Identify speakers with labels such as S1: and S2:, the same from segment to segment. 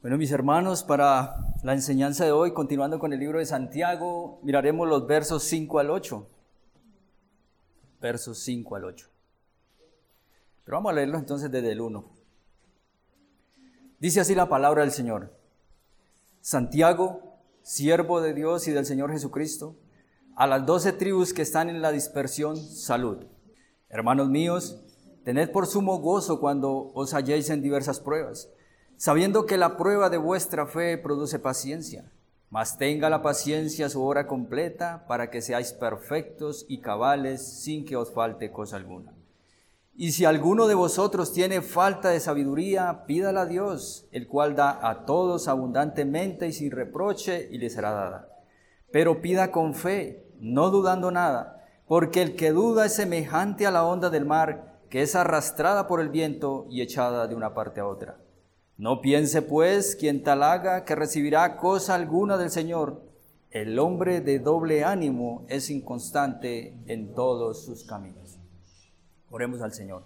S1: Bueno, mis hermanos, para la enseñanza de hoy, continuando con el libro de Santiago, miraremos los versos 5 al 8. Versos 5 al 8. Pero vamos a leerlos entonces desde el 1. Dice así la palabra del Señor. Santiago, siervo de Dios y del Señor Jesucristo, a las doce tribus que están en la dispersión, salud. Hermanos míos, tened por sumo gozo cuando os halléis en diversas pruebas sabiendo que la prueba de vuestra fe produce paciencia. Mas tenga la paciencia su hora completa para que seáis perfectos y cabales sin que os falte cosa alguna. Y si alguno de vosotros tiene falta de sabiduría, pídala a Dios, el cual da a todos abundantemente y sin reproche, y le será dada. Pero pida con fe, no dudando nada, porque el que duda es semejante a la onda del mar, que es arrastrada por el viento y echada de una parte a otra. No piense pues quien tal haga que recibirá cosa alguna del Señor. El hombre de doble ánimo es inconstante en todos sus caminos. Oremos al Señor.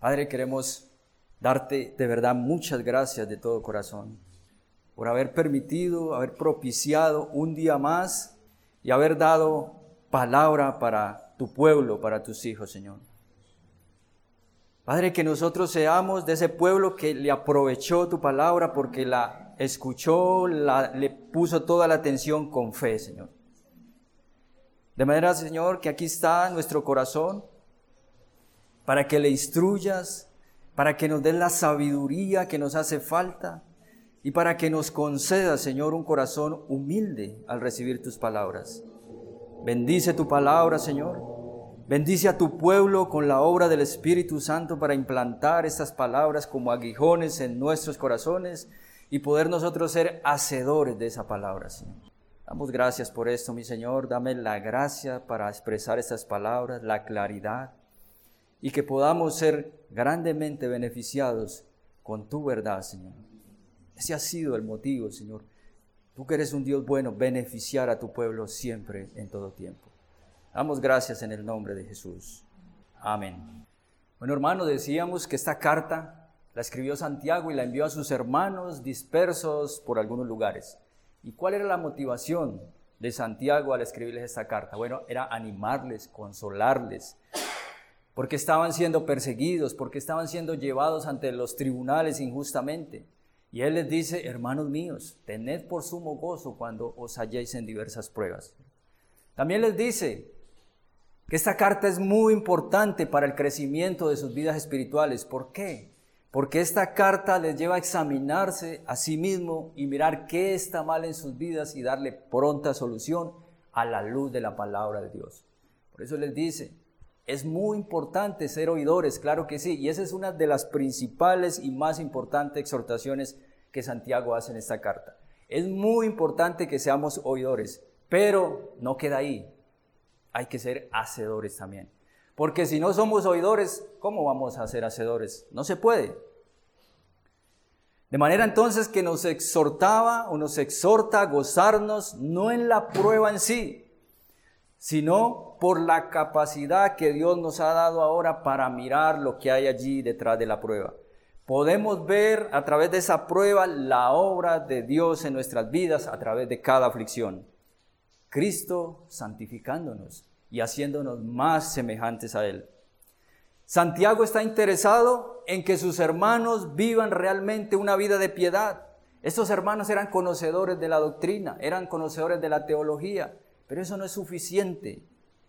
S1: Padre, queremos darte de verdad muchas gracias de todo corazón por haber permitido, haber propiciado un día más y haber dado palabra para tu pueblo, para tus hijos, Señor. Padre, que nosotros seamos de ese pueblo que le aprovechó tu palabra porque la escuchó, la, le puso toda la atención con fe, Señor. De manera, Señor, que aquí está nuestro corazón para que le instruyas, para que nos des la sabiduría que nos hace falta y para que nos conceda, Señor, un corazón humilde al recibir tus palabras. Bendice tu palabra, Señor. Bendice a tu pueblo con la obra del Espíritu Santo para implantar estas palabras como aguijones en nuestros corazones y poder nosotros ser hacedores de esa palabra, Señor. Damos gracias por esto, mi Señor. Dame la gracia para expresar estas palabras, la claridad, y que podamos ser grandemente beneficiados con tu verdad, Señor. Ese ha sido el motivo, Señor. Tú que eres un Dios bueno, beneficiar a tu pueblo siempre, en todo tiempo. Damos gracias en el nombre de Jesús. Amén. Bueno, hermano, decíamos que esta carta la escribió Santiago y la envió a sus hermanos dispersos por algunos lugares. ¿Y cuál era la motivación de Santiago al escribirles esta carta? Bueno, era animarles, consolarles, porque estaban siendo perseguidos, porque estaban siendo llevados ante los tribunales injustamente. Y él les dice, hermanos míos, tened por sumo gozo cuando os halléis en diversas pruebas. También les dice, que esta carta es muy importante para el crecimiento de sus vidas espirituales. ¿Por qué? Porque esta carta les lleva a examinarse a sí mismo y mirar qué está mal en sus vidas y darle pronta solución a la luz de la palabra de Dios. Por eso les dice, es muy importante ser oidores, claro que sí, y esa es una de las principales y más importantes exhortaciones que Santiago hace en esta carta. Es muy importante que seamos oidores, pero no queda ahí hay que ser hacedores también. Porque si no somos oidores, ¿cómo vamos a ser hacedores? No se puede. De manera entonces que nos exhortaba o nos exhorta a gozarnos no en la prueba en sí, sino por la capacidad que Dios nos ha dado ahora para mirar lo que hay allí detrás de la prueba. Podemos ver a través de esa prueba la obra de Dios en nuestras vidas a través de cada aflicción. Cristo santificándonos y haciéndonos más semejantes a Él. Santiago está interesado en que sus hermanos vivan realmente una vida de piedad. Estos hermanos eran conocedores de la doctrina, eran conocedores de la teología, pero eso no es suficiente.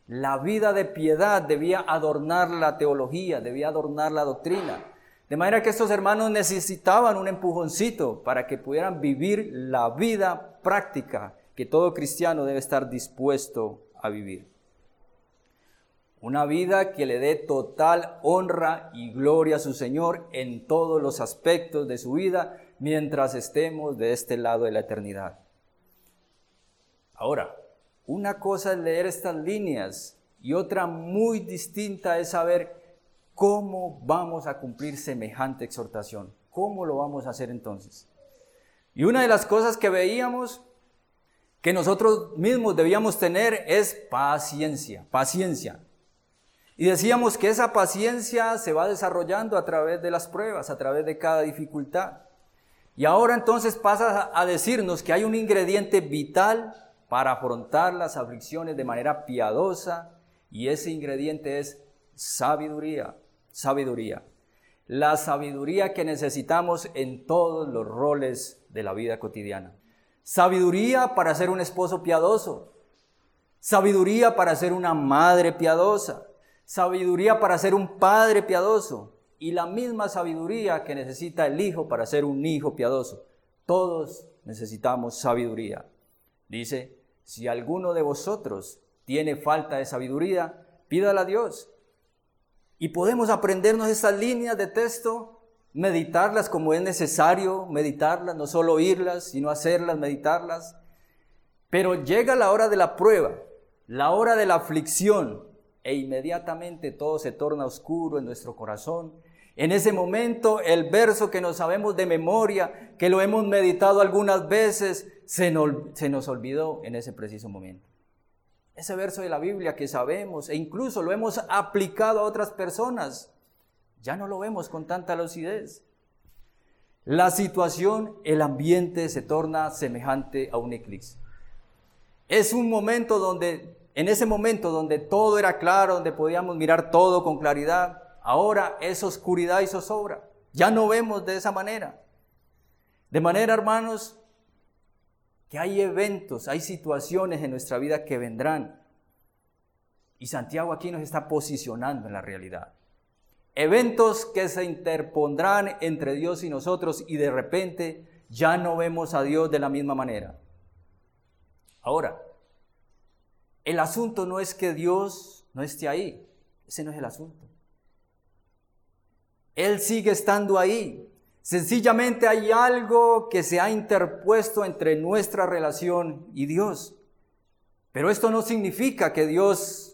S1: La vida de piedad debía adornar la teología, debía adornar la doctrina. De manera que estos hermanos necesitaban un empujoncito para que pudieran vivir la vida práctica que todo cristiano debe estar dispuesto a vivir. Una vida que le dé total honra y gloria a su Señor en todos los aspectos de su vida mientras estemos de este lado de la eternidad. Ahora, una cosa es leer estas líneas y otra muy distinta es saber cómo vamos a cumplir semejante exhortación. ¿Cómo lo vamos a hacer entonces? Y una de las cosas que veíamos que nosotros mismos debíamos tener es paciencia, paciencia. Y decíamos que esa paciencia se va desarrollando a través de las pruebas, a través de cada dificultad. Y ahora entonces pasa a decirnos que hay un ingrediente vital para afrontar las aflicciones de manera piadosa y ese ingrediente es sabiduría, sabiduría. La sabiduría que necesitamos en todos los roles de la vida cotidiana. Sabiduría para ser un esposo piadoso. Sabiduría para ser una madre piadosa. Sabiduría para ser un padre piadoso y la misma sabiduría que necesita el hijo para ser un hijo piadoso. Todos necesitamos sabiduría. Dice, si alguno de vosotros tiene falta de sabiduría, pídala a Dios. Y podemos aprendernos estas líneas de texto, meditarlas como es necesario, meditarlas, no solo oírlas, sino hacerlas, meditarlas. Pero llega la hora de la prueba, la hora de la aflicción, e inmediatamente todo se torna oscuro en nuestro corazón en ese momento el verso que nos sabemos de memoria, que lo hemos meditado algunas veces, se nos, olvidó en ese preciso momento. Ese verso de la Biblia que sabemos e incluso lo hemos aplicado a otras personas, ya no lo vemos con tanta lucidez. La situación, el ambiente se torna semejante a un eclipse. Es un momento donde, en ese momento donde todo era claro, donde podíamos mirar todo con claridad, ahora es oscuridad y zozobra. Ya no vemos de esa manera. De manera, hermanos, que hay eventos, hay situaciones en nuestra vida que vendrán. Y Santiago aquí nos está posicionando en la realidad. Eventos que se interpondrán entre Dios y nosotros y de repente ya no vemos a Dios de la misma manera. Ahora, el asunto no es que Dios no esté ahí. Ese no es el asunto. Él sigue estando ahí. Sencillamente hay algo que se ha interpuesto entre nuestra relación y Dios. Pero esto no significa que Dios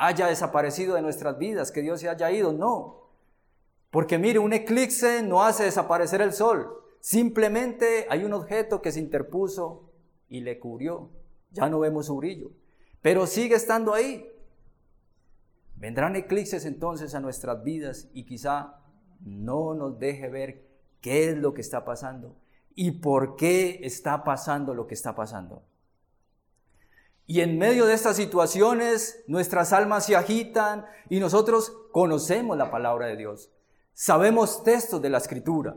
S1: haya desaparecido de nuestras vidas, que Dios se haya ido, no. Porque mire, un eclipse no hace desaparecer el sol. Simplemente hay un objeto que se interpuso y le cubrió. Ya no vemos su brillo. Pero sigue estando ahí. Vendrán eclipses entonces a nuestras vidas y quizá no nos deje ver qué es lo que está pasando y por qué está pasando lo que está pasando. Y en medio de estas situaciones, nuestras almas se agitan y nosotros conocemos la palabra de Dios. Sabemos textos de la escritura,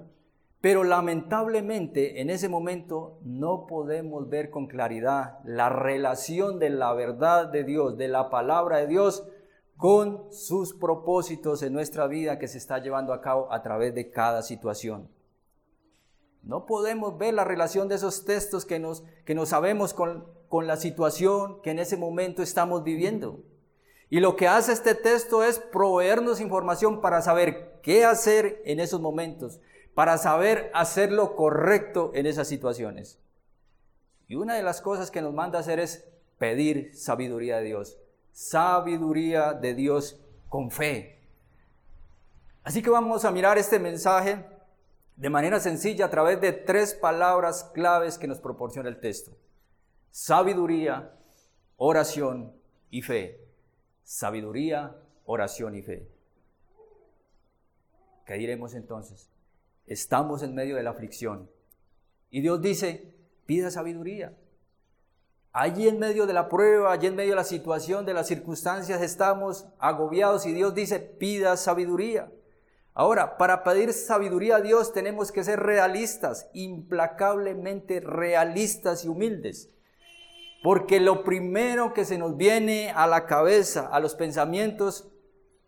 S1: pero lamentablemente en ese momento no podemos ver con claridad la relación de la verdad de Dios, de la palabra de Dios con sus propósitos en nuestra vida que se está llevando a cabo a través de cada situación. No podemos ver la relación de esos textos que nos, que nos sabemos con, con la situación que en ese momento estamos viviendo. Y lo que hace este texto es proveernos información para saber qué hacer en esos momentos, para saber hacer lo correcto en esas situaciones. Y una de las cosas que nos manda hacer es pedir sabiduría de Dios sabiduría de Dios con fe. Así que vamos a mirar este mensaje de manera sencilla a través de tres palabras claves que nos proporciona el texto. Sabiduría, oración y fe. Sabiduría, oración y fe. ¿Qué diremos entonces? Estamos en medio de la aflicción. Y Dios dice, pida sabiduría. Allí en medio de la prueba, allí en medio de la situación, de las circunstancias, estamos agobiados y Dios dice, pida sabiduría. Ahora, para pedir sabiduría a Dios tenemos que ser realistas, implacablemente realistas y humildes. Porque lo primero que se nos viene a la cabeza, a los pensamientos,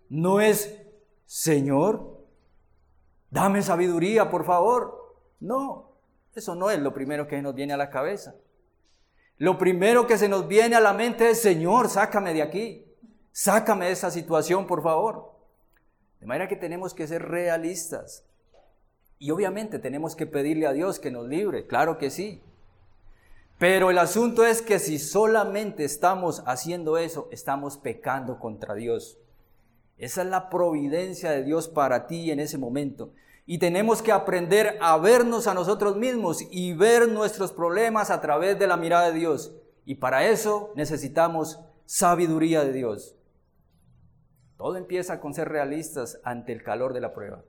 S1: no es, Señor, dame sabiduría, por favor. No, eso no es lo primero que nos viene a la cabeza. Lo primero que se nos viene a la mente es, Señor, sácame de aquí, sácame de esa situación, por favor. De manera que tenemos que ser realistas. Y obviamente tenemos que pedirle a Dios que nos libre, claro que sí. Pero el asunto es que si solamente estamos haciendo eso, estamos pecando contra Dios. Esa es la providencia de Dios para ti en ese momento. Y tenemos que aprender a vernos a nosotros mismos y ver nuestros problemas a través de la mirada de Dios. Y para eso necesitamos sabiduría de Dios. Todo empieza con ser realistas ante el calor de la prueba.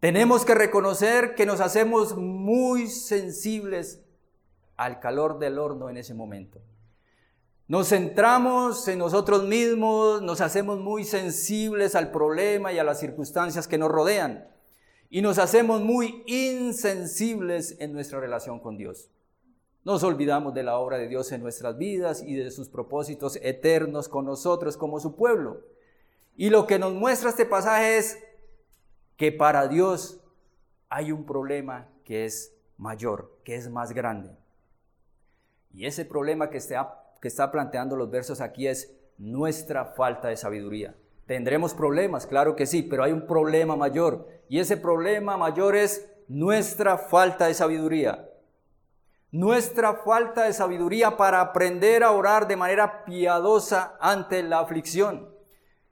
S1: Tenemos que reconocer que nos hacemos muy sensibles al calor del horno en ese momento. Nos centramos en nosotros mismos, nos hacemos muy sensibles al problema y a las circunstancias que nos rodean y nos hacemos muy insensibles en nuestra relación con Dios. Nos olvidamos de la obra de Dios en nuestras vidas y de sus propósitos eternos con nosotros como su pueblo. Y lo que nos muestra este pasaje es que para Dios hay un problema que es mayor, que es más grande. Y ese problema que está, que está planteando los versos aquí es nuestra falta de sabiduría. Tendremos problemas, claro que sí, pero hay un problema mayor. Y ese problema mayor es nuestra falta de sabiduría. Nuestra falta de sabiduría para aprender a orar de manera piadosa ante la aflicción.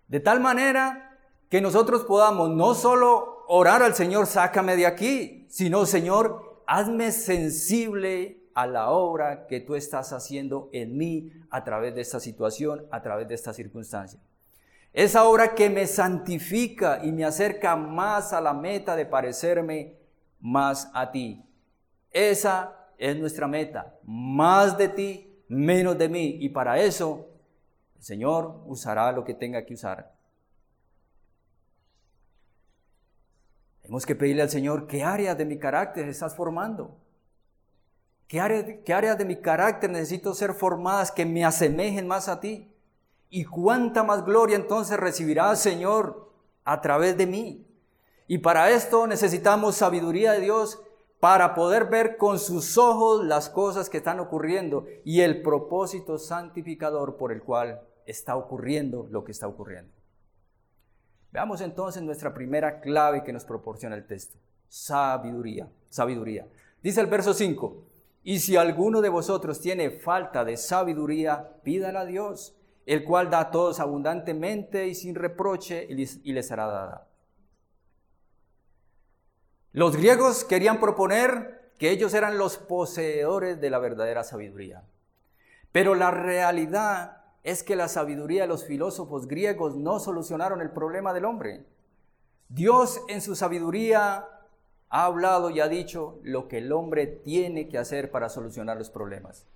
S1: De tal manera que nosotros podamos no solo orar al Señor, sácame de aquí, sino Señor, hazme sensible a la obra que tú estás haciendo en mí a través de esta situación, a través de esta circunstancia. Esa obra que me santifica y me acerca más a la meta de parecerme más a ti. Esa es nuestra meta. Más de ti, menos de mí. Y para eso, el Señor usará lo que tenga que usar. Tenemos que pedirle al Señor qué áreas de mi carácter estás formando. ¿Qué áreas, ¿Qué áreas de mi carácter necesito ser formadas que me asemejen más a ti? ¿Y cuánta más gloria entonces recibirá el Señor a través de mí? Y para esto necesitamos sabiduría de Dios para poder ver con sus ojos las cosas que están ocurriendo y el propósito santificador por el cual está ocurriendo lo que está ocurriendo. Veamos entonces nuestra primera clave que nos proporciona el texto. Sabiduría, sabiduría. Dice el verso 5, y si alguno de vosotros tiene falta de sabiduría, pídala a Dios, el cual da a todos abundantemente y sin reproche, y les será dada. Los griegos querían proponer que ellos eran los poseedores de la verdadera sabiduría. Pero la realidad es que la sabiduría de los filósofos griegos no solucionaron el problema del hombre. Dios en su sabiduría ha hablado y ha dicho lo que el hombre tiene que hacer para solucionar los problemas.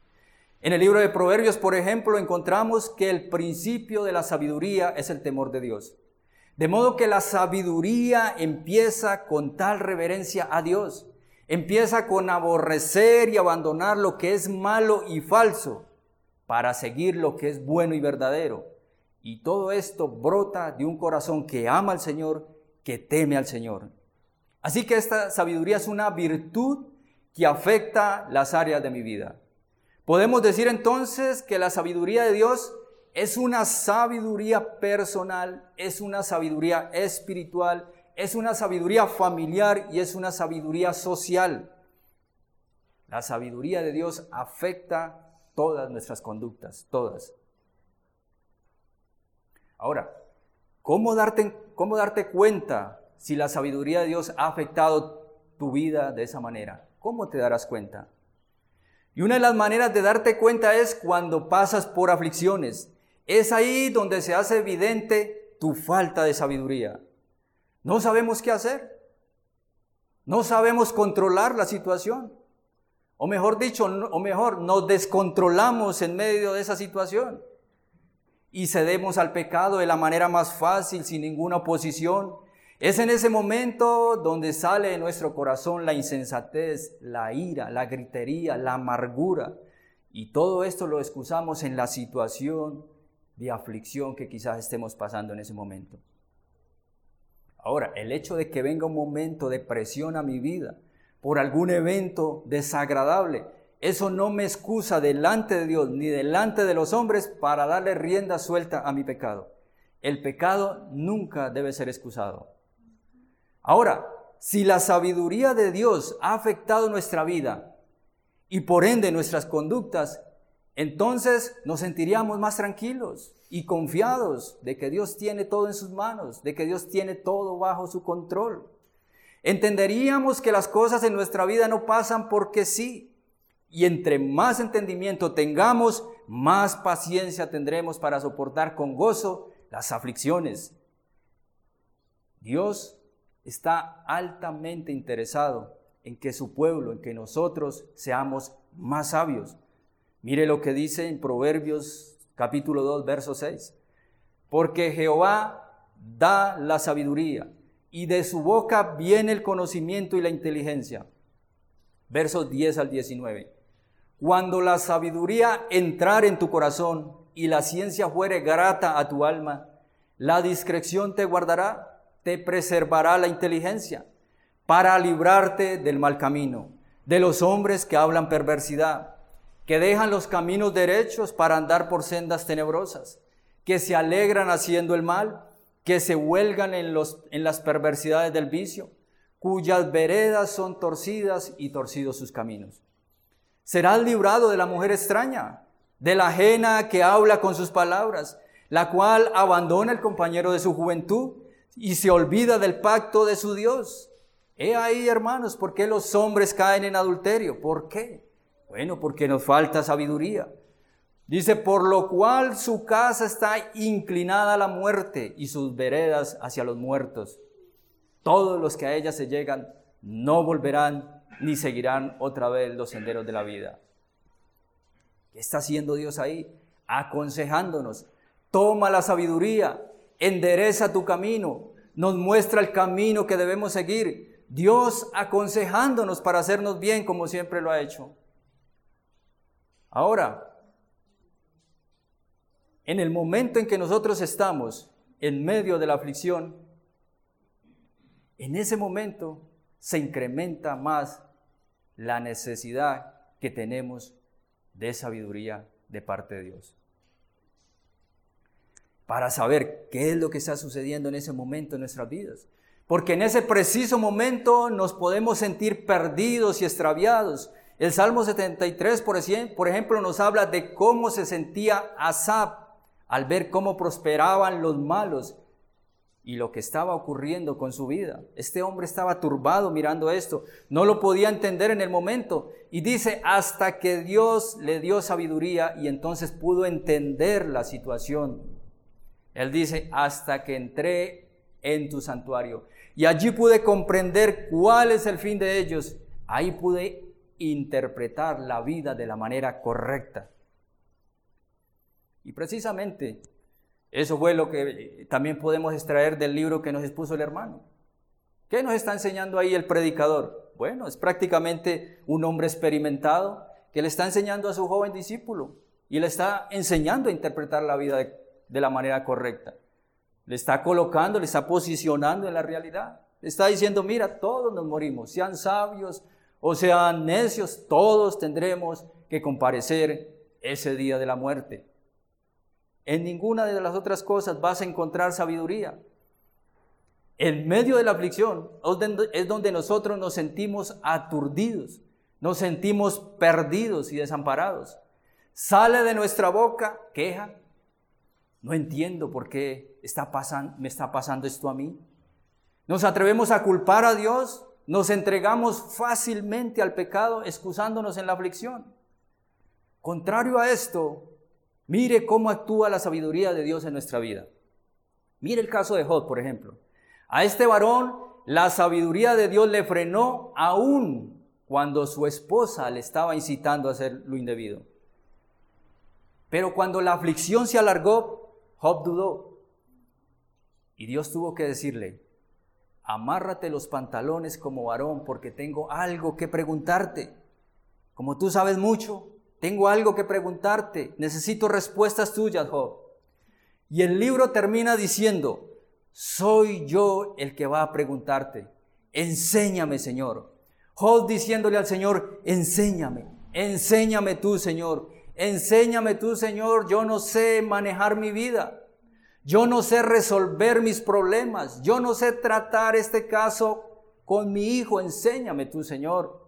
S1: En el libro de Proverbios, por ejemplo, encontramos que el principio de la sabiduría es el temor de Dios. De modo que la sabiduría empieza con tal reverencia a Dios, empieza con aborrecer y abandonar lo que es malo y falso, para seguir lo que es bueno y verdadero. Y todo esto brota de un corazón que ama al Señor, que teme al Señor. Así que esta sabiduría es una virtud que afecta las áreas de mi vida. Podemos decir entonces que la sabiduría de Dios es una sabiduría personal, es una sabiduría espiritual, es una sabiduría familiar y es una sabiduría social. La sabiduría de Dios afecta todas nuestras conductas, todas. Ahora, ¿cómo darte, ¿cómo darte cuenta si la sabiduría de Dios ha afectado tu vida de esa manera? ¿Cómo te darás cuenta? Y una de las maneras de darte cuenta es cuando pasas por aflicciones. Es ahí donde se hace evidente tu falta de sabiduría. No sabemos qué hacer. No sabemos controlar la situación. O mejor dicho, o mejor, nos descontrolamos en medio de esa situación y cedemos al pecado de la manera más fácil, sin ninguna oposición. Es en ese momento donde sale de nuestro corazón la insensatez, la ira, la gritería, la amargura. Y todo esto lo excusamos en la situación de aflicción que quizás estemos pasando en ese momento. Ahora, el hecho de que venga un momento de presión a mi vida, por algún evento desagradable. Eso no me excusa delante de Dios ni delante de los hombres para darle rienda suelta a mi pecado. El pecado nunca debe ser excusado. Ahora, si la sabiduría de Dios ha afectado nuestra vida y por ende nuestras conductas, entonces nos sentiríamos más tranquilos y confiados de que Dios tiene todo en sus manos, de que Dios tiene todo bajo su control. Entenderíamos que las cosas en nuestra vida no pasan porque sí. Y entre más entendimiento tengamos, más paciencia tendremos para soportar con gozo las aflicciones. Dios está altamente interesado en que su pueblo, en que nosotros seamos más sabios. Mire lo que dice en Proverbios capítulo 2, verso 6. Porque Jehová da la sabiduría y de su boca viene el conocimiento y la inteligencia. Versos 10 al 19. Cuando la sabiduría entrar en tu corazón y la ciencia fuere grata a tu alma, la discreción te guardará, te preservará la inteligencia para librarte del mal camino, de los hombres que hablan perversidad, que dejan los caminos derechos para andar por sendas tenebrosas, que se alegran haciendo el mal, que se huelgan en, los, en las perversidades del vicio, cuyas veredas son torcidas y torcidos sus caminos. Serás librado de la mujer extraña, de la ajena que habla con sus palabras, la cual abandona el compañero de su juventud y se olvida del pacto de su Dios. He ahí, hermanos, ¿por qué los hombres caen en adulterio? ¿Por qué? Bueno, porque nos falta sabiduría. Dice, por lo cual su casa está inclinada a la muerte y sus veredas hacia los muertos. Todos los que a ella se llegan no volverán ni seguirán otra vez los senderos de la vida. ¿Qué está haciendo Dios ahí? Aconsejándonos. Toma la sabiduría, endereza tu camino, nos muestra el camino que debemos seguir. Dios aconsejándonos para hacernos bien como siempre lo ha hecho. Ahora, en el momento en que nosotros estamos en medio de la aflicción, en ese momento se incrementa más la necesidad que tenemos de sabiduría de parte de Dios. Para saber qué es lo que está sucediendo en ese momento en nuestras vidas. Porque en ese preciso momento nos podemos sentir perdidos y extraviados. El Salmo 73, por ejemplo, nos habla de cómo se sentía Asap al ver cómo prosperaban los malos y lo que estaba ocurriendo con su vida. Este hombre estaba turbado mirando esto, no lo podía entender en el momento y dice hasta que Dios le dio sabiduría y entonces pudo entender la situación. Él dice hasta que entré en tu santuario y allí pude comprender cuál es el fin de ellos. Ahí pude interpretar la vida de la manera correcta. Y precisamente eso fue lo que eh, también podemos extraer del libro que nos expuso el hermano. ¿Qué nos está enseñando ahí el predicador? Bueno, es prácticamente un hombre experimentado que le está enseñando a su joven discípulo y le está enseñando a interpretar la vida de, la manera correcta. Le está colocando, le está posicionando en la realidad. Le está diciendo, mira, todos nos morimos, sean sabios o sean necios, todos tendremos que comparecer ese día de la muerte. En ninguna de las otras cosas vas a encontrar sabiduría. En medio de la aflicción es donde nosotros nos sentimos aturdidos, nos sentimos perdidos y desamparados. Sale de nuestra boca queja. No entiendo por qué está me está pasando esto a mí. Nos atrevemos a culpar a Dios, nos entregamos fácilmente al pecado, excusándonos en la aflicción. Contrario a esto, Mire cómo actúa la sabiduría de Dios en nuestra vida. Mire el caso de Job, por ejemplo. A este varón la sabiduría de Dios le frenó aún cuando su esposa le estaba incitando a hacer lo indebido. Pero cuando la aflicción se alargó, Job dudó. Y Dios tuvo que decirle, amárrate los pantalones como varón porque tengo algo que preguntarte. Como tú sabes mucho, tengo algo que preguntarte. Necesito respuestas tuyas, Job. Y el libro termina diciendo, soy yo el que va a preguntarte. Enséñame, Señor. Job diciéndole al Señor, enséñame, enséñame tú, Señor. Enséñame tú, Señor. Yo no sé manejar mi vida. Yo no sé resolver mis problemas. Yo no sé tratar este caso con mi hijo. Enséñame tú, Señor.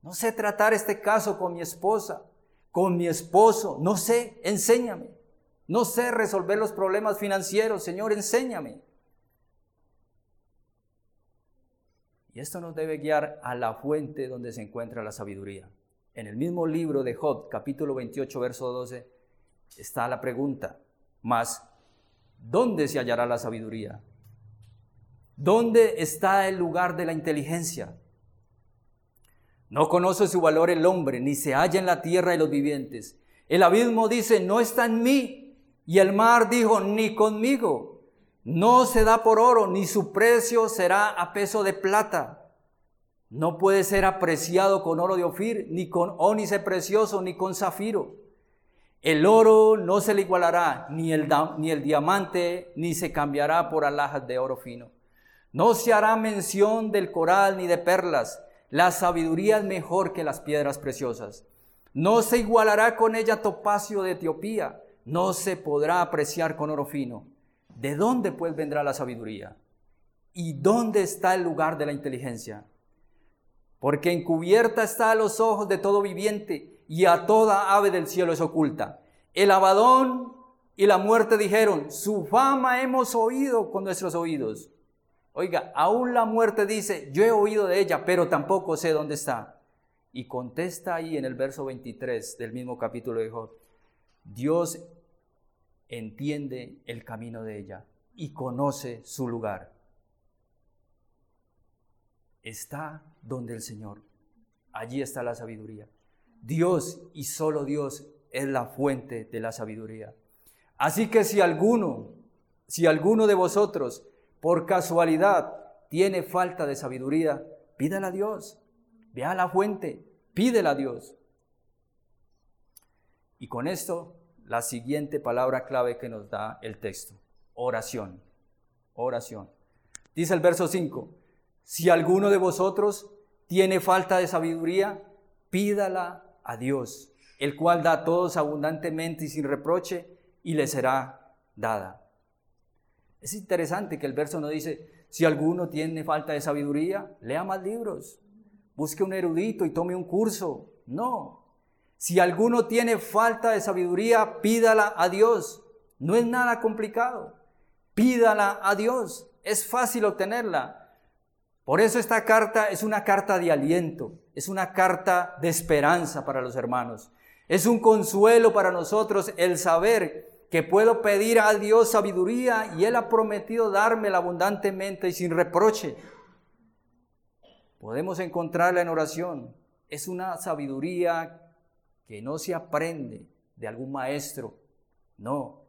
S1: No sé tratar este caso con mi esposa, con mi esposo. No sé, enséñame. No sé resolver los problemas financieros. Señor, enséñame. Y esto nos debe guiar a la fuente donde se encuentra la sabiduría. En el mismo libro de Job, capítulo 28, verso 12, está la pregunta, más, ¿dónde se hallará la sabiduría? ¿Dónde está el lugar de la inteligencia? No conoce su valor el hombre, ni se halla en la tierra de los vivientes. El abismo dice, no está en mí. Y el mar dijo, ni conmigo. No se da por oro, ni su precio será a peso de plata. No puede ser apreciado con oro de Ofir, ni con ónice precioso, ni con zafiro. El oro no se le igualará, ni el, ni el diamante, ni se cambiará por alhajas de oro fino. No se hará mención del coral ni de perlas. La sabiduría es mejor que las piedras preciosas. No se igualará con ella topacio de Etiopía. No se podrá apreciar con oro fino. ¿De dónde pues vendrá la sabiduría? ¿Y dónde está el lugar de la inteligencia? Porque encubierta está a los ojos de todo viviente y a toda ave del cielo es oculta. El abadón y la muerte dijeron, su fama hemos oído con nuestros oídos. Oiga, aún la muerte dice, yo he oído de ella, pero tampoco sé dónde está. Y contesta ahí en el verso 23 del mismo capítulo de Job, Dios entiende el camino de ella y conoce su lugar. Está donde el Señor. Allí está la sabiduría. Dios y solo Dios es la fuente de la sabiduría. Así que si alguno, si alguno de vosotros por casualidad tiene falta de sabiduría, pídala a Dios. Ve a la fuente, pídela a Dios. Y con esto la siguiente palabra clave que nos da el texto. Oración. Oración. Dice el verso 5, si alguno de vosotros tiene falta de sabiduría, pídala a Dios, el cual da a todos abundantemente y sin reproche, y le será dada. Es interesante que el verso no dice, si alguno tiene falta de sabiduría, lea más libros, busque un erudito y tome un curso. No, si alguno tiene falta de sabiduría, pídala a Dios. No es nada complicado. Pídala a Dios. Es fácil obtenerla. Por eso esta carta es una carta de aliento, es una carta de esperanza para los hermanos. Es un consuelo para nosotros el saber que puedo pedir a Dios sabiduría y Él ha prometido dármela abundantemente y sin reproche. Podemos encontrarla en oración. Es una sabiduría que no se aprende de algún maestro, no,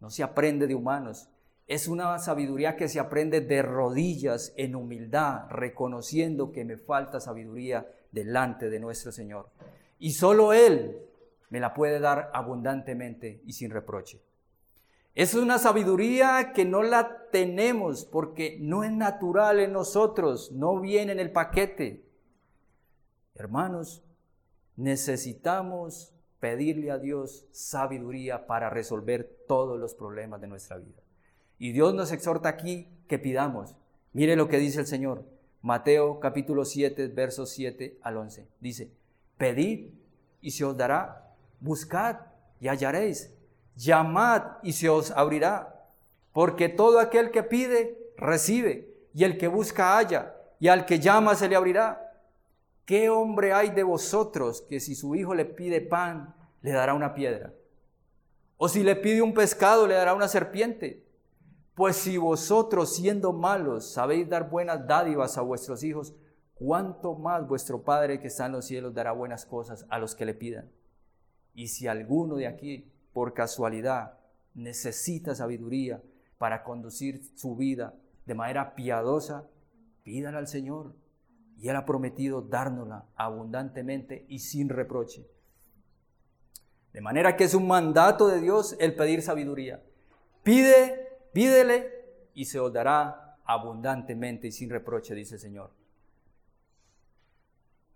S1: no se aprende de humanos. Es una sabiduría que se aprende de rodillas, en humildad, reconociendo que me falta sabiduría delante de nuestro Señor. Y solo Él me la puede dar abundantemente y sin reproche. Es una sabiduría que no la tenemos porque no es natural en nosotros, no viene en el paquete. Hermanos, necesitamos pedirle a Dios sabiduría para resolver todos los problemas de nuestra vida. Y Dios nos exhorta aquí que pidamos. Mire lo que dice el Señor. Mateo capítulo 7, versos 7 al 11. Dice, pedid y se os dará, buscad y hallaréis, llamad y se os abrirá, porque todo aquel que pide, recibe, y el que busca halla, y al que llama se le abrirá. ¿Qué hombre hay de vosotros que si su hijo le pide pan, le dará una piedra? ¿O si le pide un pescado, le dará una serpiente? Pues si vosotros, siendo malos, sabéis dar buenas dádivas a vuestros hijos, ¿cuánto más vuestro Padre que está en los cielos dará buenas cosas a los que le pidan? Y si alguno de aquí, por casualidad, necesita sabiduría para conducir su vida de manera piadosa, pídala al Señor y Él ha prometido dárnosla abundantemente y sin reproche. De manera que es un mandato de Dios el pedir sabiduría. Pide, pídele y se os dará abundantemente y sin reproche, dice el Señor.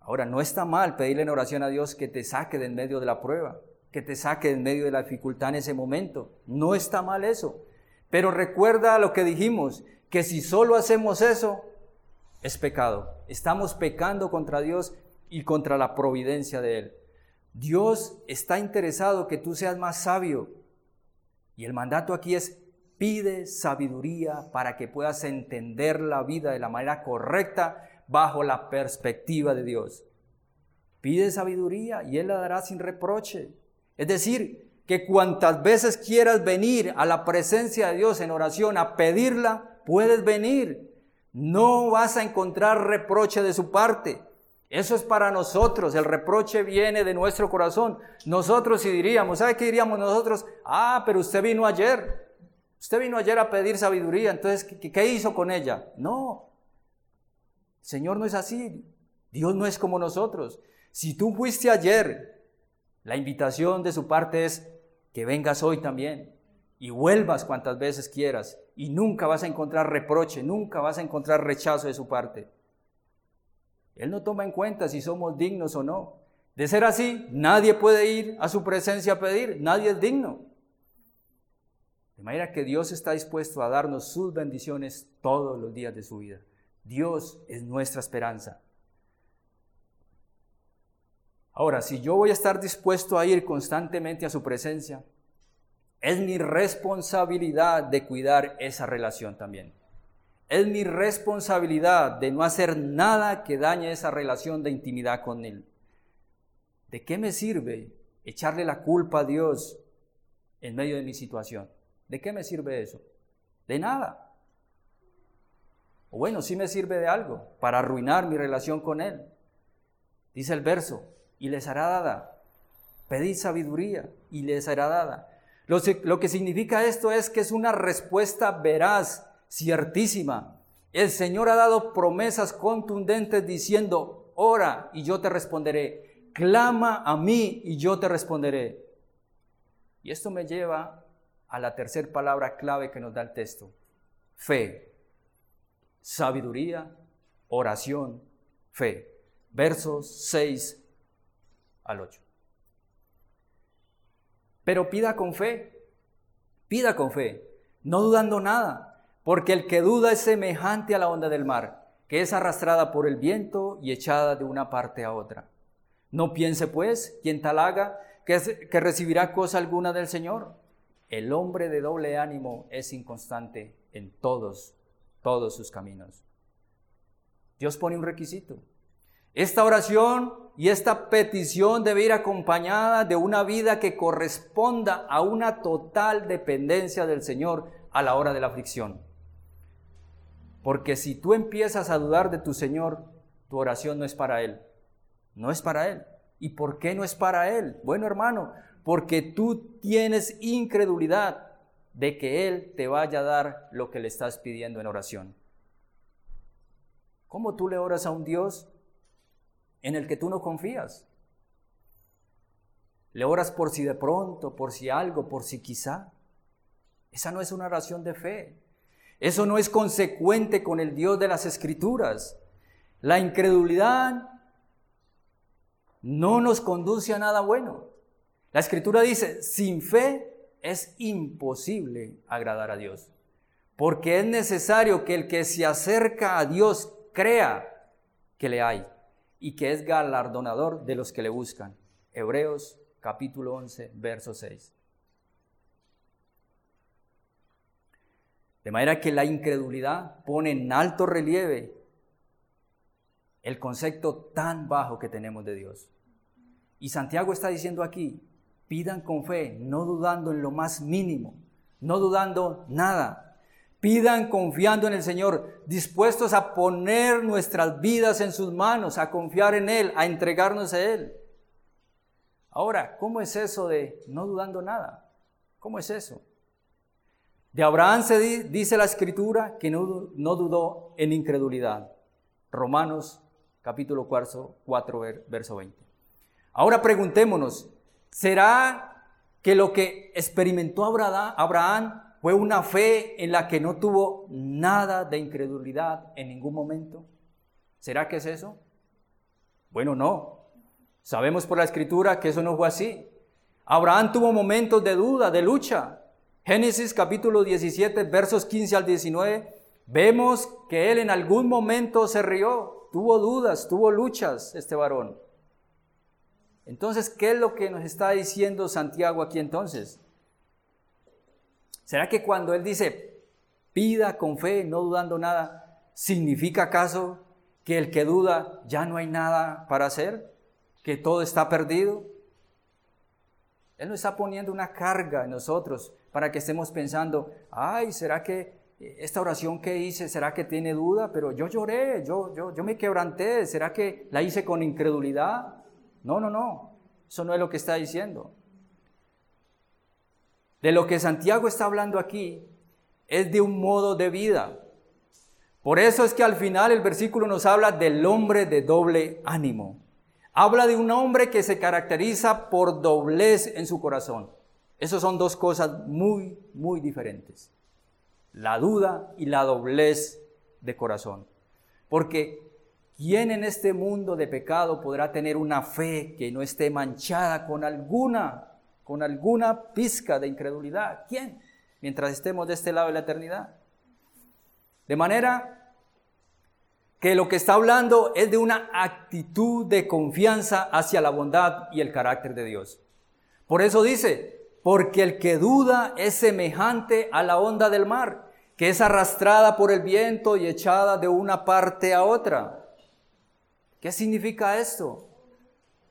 S1: Ahora, no está mal pedirle en oración a Dios que te saque del medio de la prueba, que te saque del medio de la dificultad en ese momento. No está mal eso. Pero recuerda lo que dijimos, que si solo hacemos eso, es pecado. Estamos pecando contra Dios y contra la providencia de Él. Dios está interesado que tú seas más sabio. Y el mandato aquí es, pide sabiduría para que puedas entender la vida de la manera correcta bajo la perspectiva de Dios. Pide sabiduría y Él la dará sin reproche. Es decir, que cuantas veces quieras venir a la presencia de Dios en oración a pedirla, puedes venir No vas a encontrar reproche de su parte. Eso es para nosotros. El reproche viene de nuestro corazón. Nosotros si diríamos, ¿sabe qué diríamos nosotros? Ah, pero usted vino ayer. Usted vino ayer a pedir sabiduría. Entonces, ¿qué, hizo con ella? No. Señor no es así. Dios no es como nosotros. Si tú fuiste ayer, la invitación de su parte es que vengas hoy también y vuelvas cuantas veces quieras y nunca vas a encontrar reproche, nunca vas a encontrar rechazo de su parte. Él no toma en cuenta si somos dignos o no. De ser así, nadie puede ir a su presencia a pedir, nadie es digno. De manera que Dios está dispuesto a darnos sus bendiciones todos los días de su vida. Dios es nuestra esperanza. Ahora, si yo voy a estar dispuesto a ir constantemente a su presencia, es mi responsabilidad de cuidar esa relación también. Es mi responsabilidad de no hacer nada que dañe esa relación de intimidad con Él. ¿De qué me sirve echarle la culpa a Dios en medio de mi situación? ¿De qué me sirve eso? De nada. O bueno, sí me sirve de algo para arruinar mi relación con Él. Dice el verso, y les hará dada. Pedid sabiduría y les hará dada. Lo, que significa esto es que es una respuesta veraz, ciertísima. El Señor ha dado promesas contundentes diciendo, ora y yo te responderé, clama a mí y yo te responderé. Y esto me lleva a la tercera palabra clave que nos da el texto, fe, sabiduría, oración, fe. Versos 6 al 8. Pero pida con fe, pida con fe, no dudando nada, porque el que duda es semejante a la onda del mar, que es arrastrada por el viento y echada de una parte a otra. No piense pues quien tal haga que, que recibirá cosa alguna del Señor. El hombre de doble ánimo es inconstante en todos, todos sus caminos. Dios pone un requisito. Esta oración y esta petición debe ir acompañada de una vida que corresponda a una total dependencia del Señor a la hora de la aflicción. Porque si tú empiezas a dudar de tu Señor, tu oración no es para Él. No es para Él. ¿Y por qué no es para Él? Bueno, hermano, porque tú tienes incredulidad de que Él te vaya a dar lo que le estás pidiendo en oración. ¿Cómo tú le oras a un Dios en el que tú no confías. Le oras por si de pronto, por si algo, por si quizá. Esa no es una oración de fe. Eso no es consecuente con el Dios de las Escrituras. La incredulidad no nos conduce a nada bueno. La Escritura dice, sin fe es imposible agradar a Dios. Porque es necesario que el que se acerca a Dios crea que le hay y que es galardonador de los que le buscan. Hebreos capítulo 11, verso 6. De manera que la incredulidad pone en alto relieve el concepto tan bajo que tenemos de Dios. Y Santiago está diciendo aquí, pidan con fe, no dudando en lo más mínimo, no dudando nada, Pidan confiando en el Señor, dispuestos a poner nuestras vidas en sus manos, a confiar en Él, a entregarnos a Él. Ahora, ¿cómo es eso de no dudando nada? ¿Cómo es eso? De Abraham se dice la escritura que no, no dudó en incredulidad. Romanos capítulo 4, 4, verso 20. Ahora preguntémonos, ¿será que lo que experimentó Abraham fue una fe en la que no tuvo nada de incredulidad en ningún momento. ¿Será que es eso? Bueno, no. Sabemos por la escritura que eso no fue así. Abraham tuvo momentos de duda, de lucha. Génesis capítulo 17, versos 15 al 19, vemos que él en algún momento se rió, tuvo dudas, tuvo luchas, este varón. Entonces, ¿qué es lo que nos está diciendo Santiago aquí entonces? ¿Será que cuando Él dice, pida con fe, no dudando nada, significa acaso que el que duda ya no hay nada para hacer? ¿Que todo está perdido? Él no está poniendo una carga en nosotros para que estemos pensando, ay, ¿será que esta oración que hice, ¿será que tiene duda? Pero yo lloré, yo, yo, yo me quebranté, ¿será que la hice con incredulidad? No, no, no, eso no es lo que está diciendo. De lo que Santiago está hablando aquí es de un modo de vida. Por eso es que al final el versículo nos habla del hombre de doble ánimo. Habla de un hombre que se caracteriza por doblez en su corazón. Esas son dos cosas muy, muy diferentes. La duda y la doblez de corazón. Porque ¿quién en este mundo de pecado podrá tener una fe que no esté manchada con alguna, con alguna pizca de incredulidad? ¿Quién? Mientras estemos de este lado de la eternidad. De manera que lo que está hablando es de una actitud de confianza hacia la bondad y el carácter de Dios. Por eso dice, porque el que duda es semejante a la onda del mar, que es arrastrada por el viento y echada de una parte a otra. ¿Qué significa esto?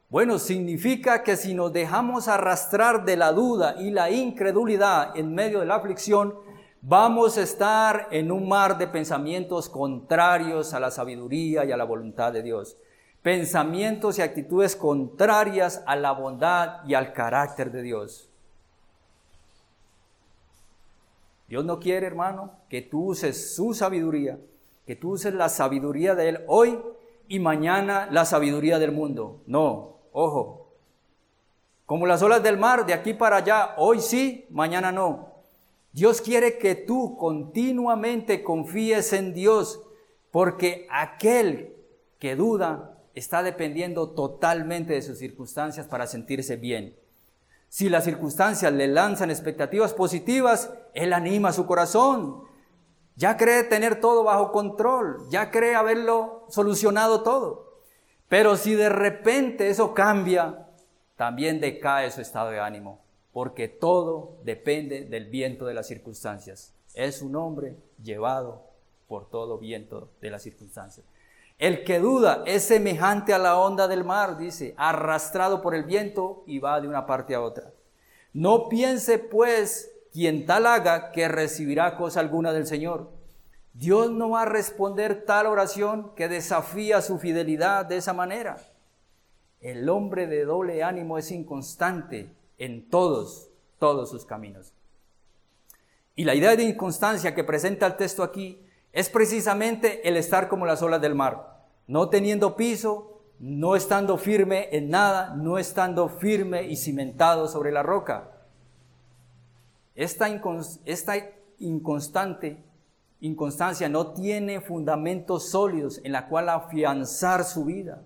S1: Bueno, significa que si nos dejamos arrastrar de la duda y la incredulidad en medio de la aflicción, vamos a estar en un mar de pensamientos contrarios a la sabiduría y a la voluntad de Dios. Pensamientos y actitudes contrarias a la bondad y al carácter de Dios. Dios no quiere, hermano, que tú uses su sabiduría, que tú uses la sabiduría de Él hoy y mañana la sabiduría del mundo. No, ojo. Como las olas del mar, de aquí para allá, hoy sí, mañana no. Dios quiere que tú continuamente confíes en Dios, porque aquel que duda está dependiendo totalmente de sus circunstancias para sentirse bien. Si las circunstancias le lanzan expectativas positivas, Él anima su corazón. Ya cree tener todo bajo control, ya cree haberlo solucionado todo. Pero si de repente eso cambia, también decae su estado de ánimo, porque todo depende del viento de las circunstancias. Es un hombre llevado por todo viento de las circunstancias. El que duda es semejante a la onda del mar, dice, arrastrado por el viento y va de una parte a otra. No piense pues quien tal haga que recibirá cosa alguna del Señor. Dios no va a responder tal oración que desafía su fidelidad de esa manera. El hombre de doble ánimo es inconstante en todos, todos sus caminos. Y la idea de inconstancia que presenta el texto aquí es precisamente el estar como las olas del mar, no teniendo piso, no estando firme en nada, no estando firme y cimentado sobre la roca. Esta, inconstante inconstancia no tiene fundamentos sólidos en la cual afianzar su vida.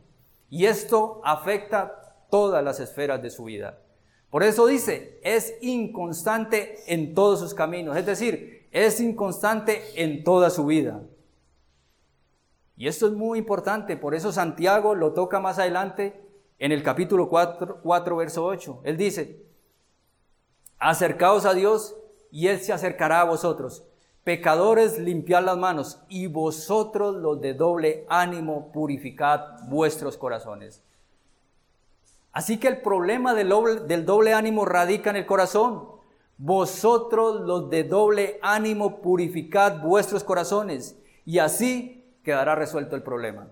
S1: Y esto afecta todas las esferas de su vida. Por eso dice, es inconstante en todos sus caminos, es decir, es inconstante en toda su vida. Y esto es muy importante, por eso Santiago lo toca más adelante en el capítulo 4, 4 verso 8. Él dice, acercaos a Dios y Él se acercará a vosotros. Pecadores, limpiad las manos y vosotros los de doble ánimo, purificad vuestros corazones. Así que el problema del doble, del doble ánimo radica en el corazón. Vosotros los de doble ánimo purificad vuestros corazones y así quedará resuelto el problema.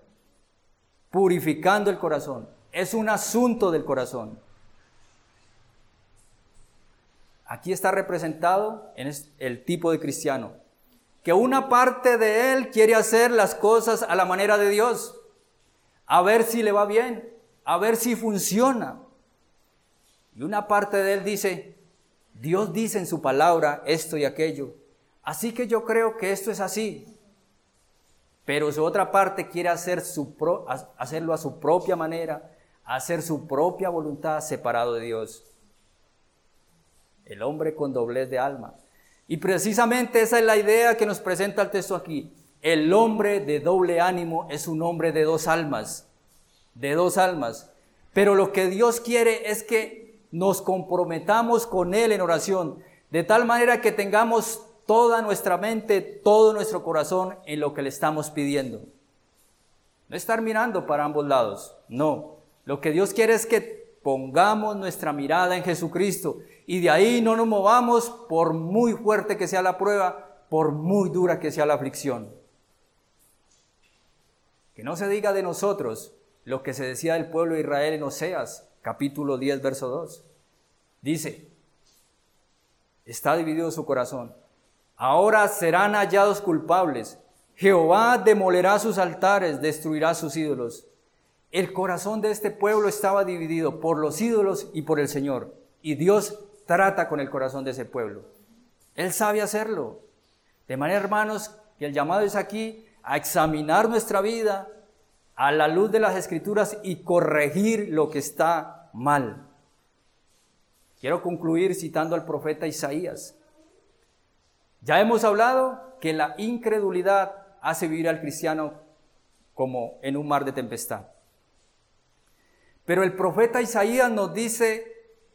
S1: Purificando el corazón. Es un asunto del corazón. Aquí está representado en el tipo de cristiano, que una parte de él quiere hacer las cosas a la manera de Dios, a ver si le va bien, a ver si funciona. Y una parte de él dice, Dios dice en su palabra esto y aquello. Así que yo creo que esto es así. Pero su otra parte quiere hacerlo a su propia manera, hacer su propia voluntad separado de Dios. El hombre con doblez de alma. Y precisamente esa es la idea que nos presenta el texto aquí. El hombre de doble ánimo es un hombre de dos almas, de dos almas. Pero lo que Dios quiere es que nos comprometamos con Él en oración, de tal manera que tengamos toda nuestra mente, todo nuestro corazón en lo que le estamos pidiendo. No estar mirando para ambos lados, no. Lo que Dios quiere es que pongamos nuestra mirada en Jesucristo y de ahí no nos movamos por muy fuerte que sea la prueba, por muy dura que sea la aflicción. Que no se diga de nosotros lo que se decía del pueblo de Israel en Oseas, capítulo 10, verso 2. Dice, está dividido su corazón. Ahora serán hallados culpables. Jehová demolerá sus altares, destruirá sus ídolos. El corazón de este pueblo estaba dividido por los ídolos y por el Señor. Y Dios trata con el corazón de ese pueblo. Él sabe hacerlo. De manera, hermanos, que el llamado es aquí a examinar nuestra vida a la luz de las escrituras y corregir lo que está mal. Quiero concluir citando al profeta Isaías. Ya hemos hablado que la incredulidad hace vivir al cristiano como en un mar de tempestad. Pero el profeta Isaías nos dice,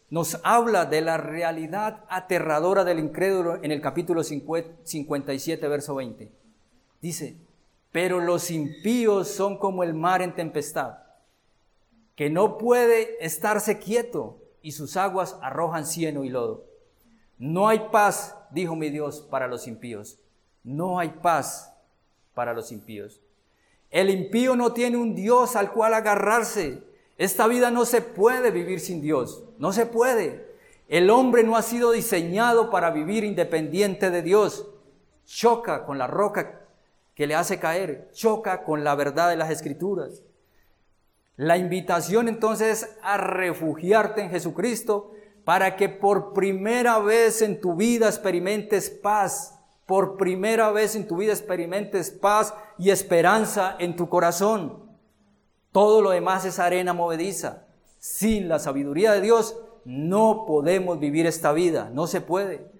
S1: nos habla de la realidad aterradora del incrédulo en el capítulo 57, verso 20. Dice, pero los impíos son como el mar en tempestad, que no puede estarse quieto y sus aguas arrojan cieno y lodo. No hay paz, dijo mi Dios, para los impíos. No hay paz para los impíos. El impío no tiene un Dios al cual agarrarse. Esta vida no se puede vivir sin Dios. No se puede. El hombre no ha sido diseñado para vivir independiente de Dios. Choca con la roca que le hace caer. Choca con la verdad de las escrituras. La invitación entonces es a refugiarte en Jesucristo para que por primera vez en tu vida experimentes paz, por primera vez en tu vida experimentes paz y esperanza en tu corazón. Todo lo demás es arena movediza. Sin la sabiduría de Dios no podemos vivir esta vida, no se puede.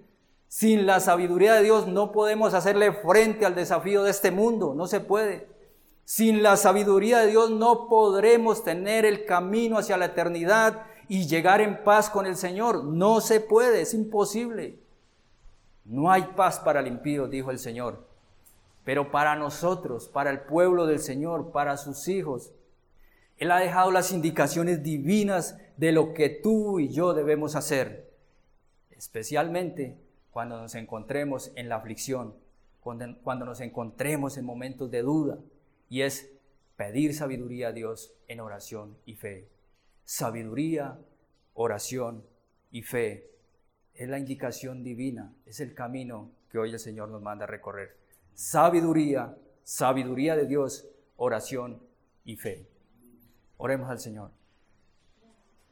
S1: Sin la sabiduría de Dios no podemos hacerle frente al desafío de este mundo, no se puede. Sin la sabiduría de Dios no podremos tener el camino hacia la eternidad y llegar en paz con el Señor. No se puede, es imposible. No hay paz para el impío, dijo el Señor. Pero para nosotros, para el pueblo del Señor, para sus hijos, Él ha dejado las indicaciones divinas de lo que tú y yo debemos hacer. Especialmente cuando nos encontremos en la aflicción, cuando, nos encontremos en momentos de duda, y es pedir sabiduría a Dios en oración y fe. Sabiduría, oración y fe. Es la indicación divina, es el camino que hoy el Señor nos manda recorrer. Sabiduría, sabiduría de Dios, oración y fe. Oremos al Señor.